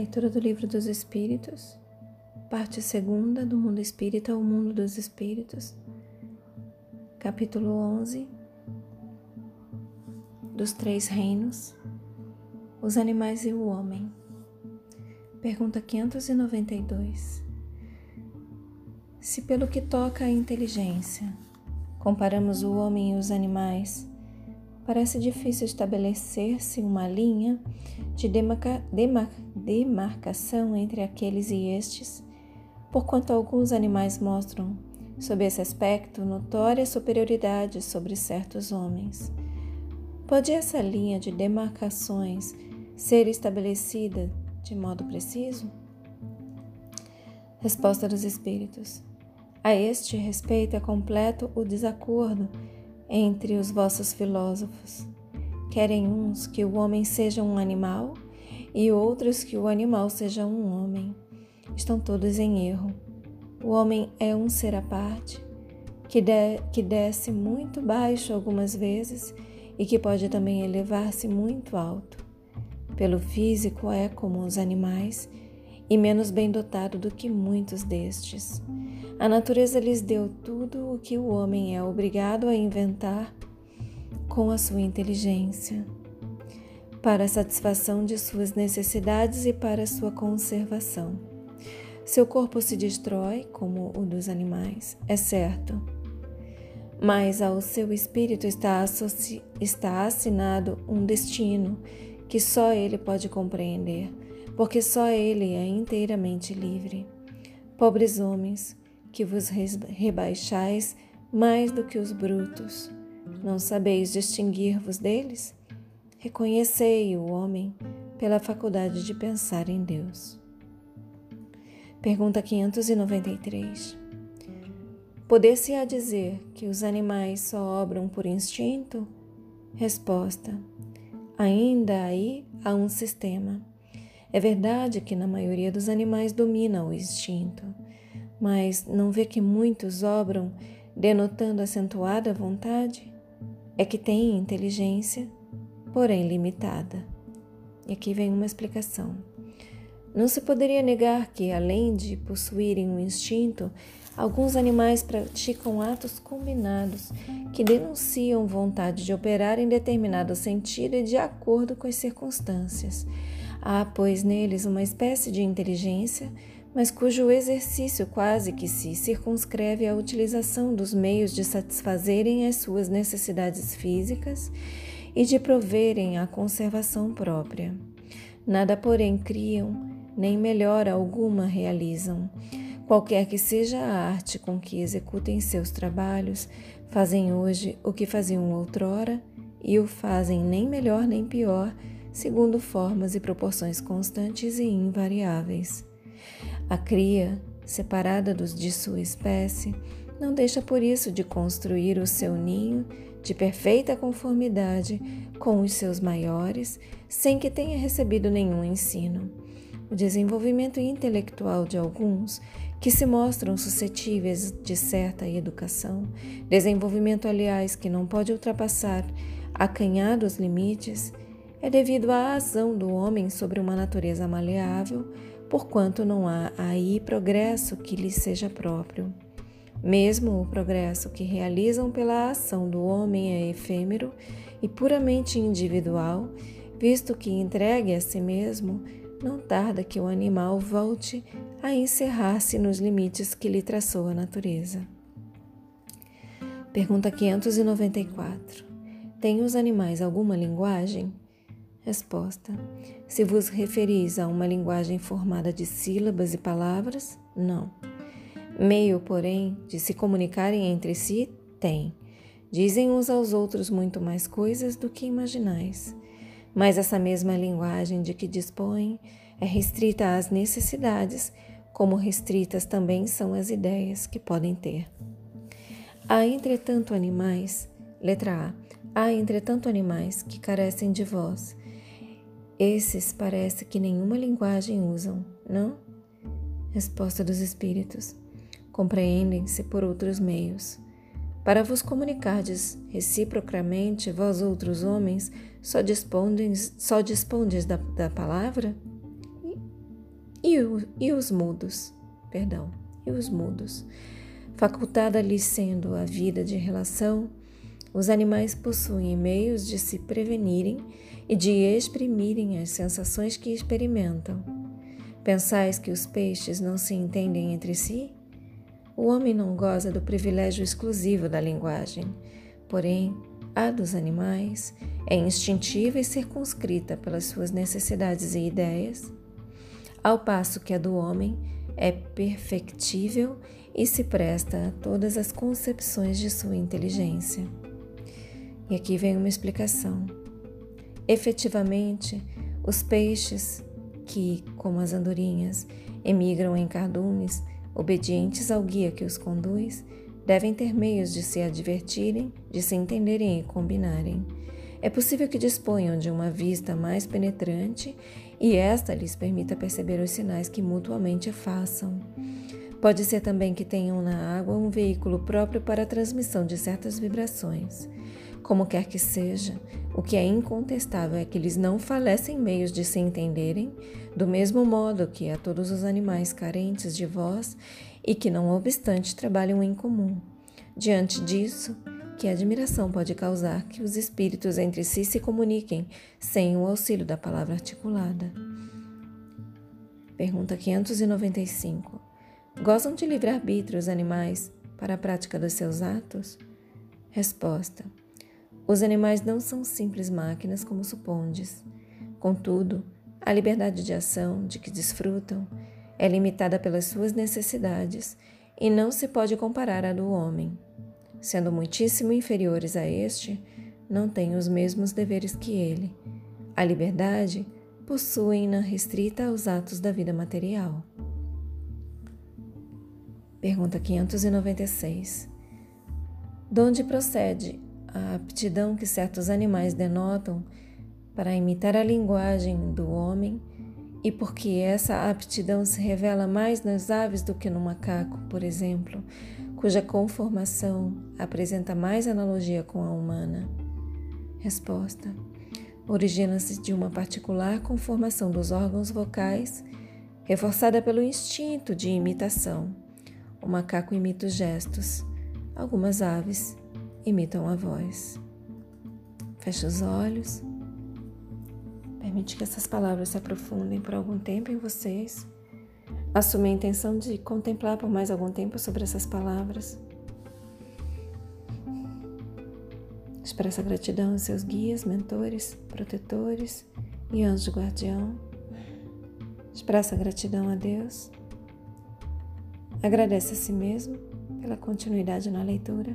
Leitura do Livro dos Espíritos, parte segunda do Mundo Espírita ao Mundo dos Espíritos, capítulo 11 dos Três Reinos, os animais e o homem. Pergunta 592. Se pelo que toca à inteligência, comparamos o homem e os animais, parece difícil estabelecer-se uma linha de demarca, demar, demarcação entre aqueles e estes, porquanto alguns animais mostram, sob esse aspecto, notória superioridade sobre certos homens. Pode essa linha de demarcações ser estabelecida de modo preciso? Resposta dos Espíritos. A este respeito é completo o desacordo entre os vossos filósofos. Querem uns que o homem seja um animal e outros que o animal seja um homem. Estão todos em erro. O homem é um ser à parte, que, de, que desce muito baixo algumas vezes e que pode também elevar-se muito alto. Pelo físico é como os animais e menos bem dotado do que muitos destes. A natureza lhes deu tudo o que o homem é obrigado a inventar com a sua inteligência, para a satisfação de suas necessidades e para sua conservação. Seu corpo se destrói, como o dos animais, é certo, mas ao seu espírito está, está assinado um destino que só ele pode compreender, porque só ele é inteiramente livre. Pobres homens, que vos rebaixais mais do que os brutos, não sabeis distinguir-vos deles? Reconhecei o homem pela faculdade de pensar em Deus. Pergunta 593. Poder-se-á dizer que os animais só obram por instinto? Resposta: Ainda aí há um sistema. É verdade que na maioria dos animais domina o instinto, mas não vê que muitos obram denotando acentuada vontade? é que tem inteligência, porém limitada. E aqui vem uma explicação. Não se poderia negar que, além de possuírem um instinto, alguns animais praticam atos combinados que denunciam vontade de operar em determinado sentido e de acordo com as circunstâncias. Há, pois, neles uma espécie de inteligência mas cujo exercício quase que se circunscreve à utilização dos meios de satisfazerem as suas necessidades físicas e de proverem a conservação própria. Nada, porém, criam, nem melhora alguma realizam. Qualquer que seja a arte com que executem seus trabalhos, fazem hoje o que faziam outrora e o fazem nem melhor nem pior, segundo formas e proporções constantes e invariáveis. A cria, separada dos de sua espécie, não deixa por isso de construir o seu ninho de perfeita conformidade com os seus maiores, sem que tenha recebido nenhum ensino. O desenvolvimento intelectual de alguns, que se mostram suscetíveis de certa educação, desenvolvimento, aliás, que não pode ultrapassar acanhados limites, é devido à ação do homem sobre uma natureza maleável porquanto não há aí progresso que lhe seja próprio. Mesmo o progresso que realizam pela ação do homem é efêmero e puramente individual, visto que entregue a si mesmo, não tarda que o animal volte a encerrar-se nos limites que lhe traçou a natureza. Pergunta 594. Têm os animais alguma linguagem? Resposta: Se vos referis a uma linguagem formada de sílabas e palavras, não. Meio, porém, de se comunicarem entre si, tem. Dizem uns aos outros muito mais coisas do que imaginais. Mas essa mesma linguagem de que dispõem é restrita às necessidades, como restritas também são as ideias que podem ter. Há, entretanto, animais, letra A, há, entretanto, animais que carecem de voz esses parece que nenhuma linguagem usam, não? Resposta dos Espíritos: Compreendem-se por outros meios. Para vos comunicardes reciprocamente, vós outros homens, só dispondes, só dispondes da, da palavra? E, o, e os mudos, perdão, e os mudos. Facultada-lhes sendo a vida de relação, os animais possuem meios de se prevenirem e de exprimirem as sensações que experimentam. Pensais que os peixes não se entendem entre si? O homem não goza do privilégio exclusivo da linguagem, porém, a dos animais é instintiva e circunscrita pelas suas necessidades e ideias, ao passo que a do homem é perfectível e se presta a todas as concepções de sua inteligência. E aqui vem uma explicação. Efetivamente, os peixes que, como as andorinhas, emigram em cardumes, obedientes ao guia que os conduz, devem ter meios de se advertirem, de se entenderem e combinarem. É possível que disponham de uma vista mais penetrante e esta lhes permita perceber os sinais que mutuamente façam. Pode ser também que tenham na água um veículo próprio para a transmissão de certas vibrações. Como quer que seja, o que é incontestável é que eles não falecem meios de se entenderem, do mesmo modo que a todos os animais carentes de voz e que, não obstante, trabalham em comum. Diante disso, que admiração pode causar que os espíritos entre si se comuniquem sem o auxílio da palavra articulada. Pergunta 595. Gozam de livre-arbítrio os animais para a prática dos seus atos? Resposta: Os animais não são simples máquinas como supondes. Contudo, a liberdade de ação de que desfrutam é limitada pelas suas necessidades e não se pode comparar à do homem. Sendo muitíssimo inferiores a este, não têm os mesmos deveres que ele. A liberdade possuem-na restrita aos atos da vida material. Pergunta 596. De onde procede a aptidão que certos animais denotam para imitar a linguagem do homem e por que essa aptidão se revela mais nas aves do que no macaco, por exemplo, cuja conformação apresenta mais analogia com a humana? Resposta: Origina-se de uma particular conformação dos órgãos vocais, reforçada pelo instinto de imitação o macaco imita os gestos. Algumas aves imitam a voz. Feche os olhos. Permite que essas palavras se aprofundem por algum tempo em vocês. Assume a intenção de contemplar por mais algum tempo sobre essas palavras. Expressa gratidão aos seus guias, mentores, protetores e anjo guardião. Expressa gratidão a Deus Agradece a si mesmo pela continuidade na leitura.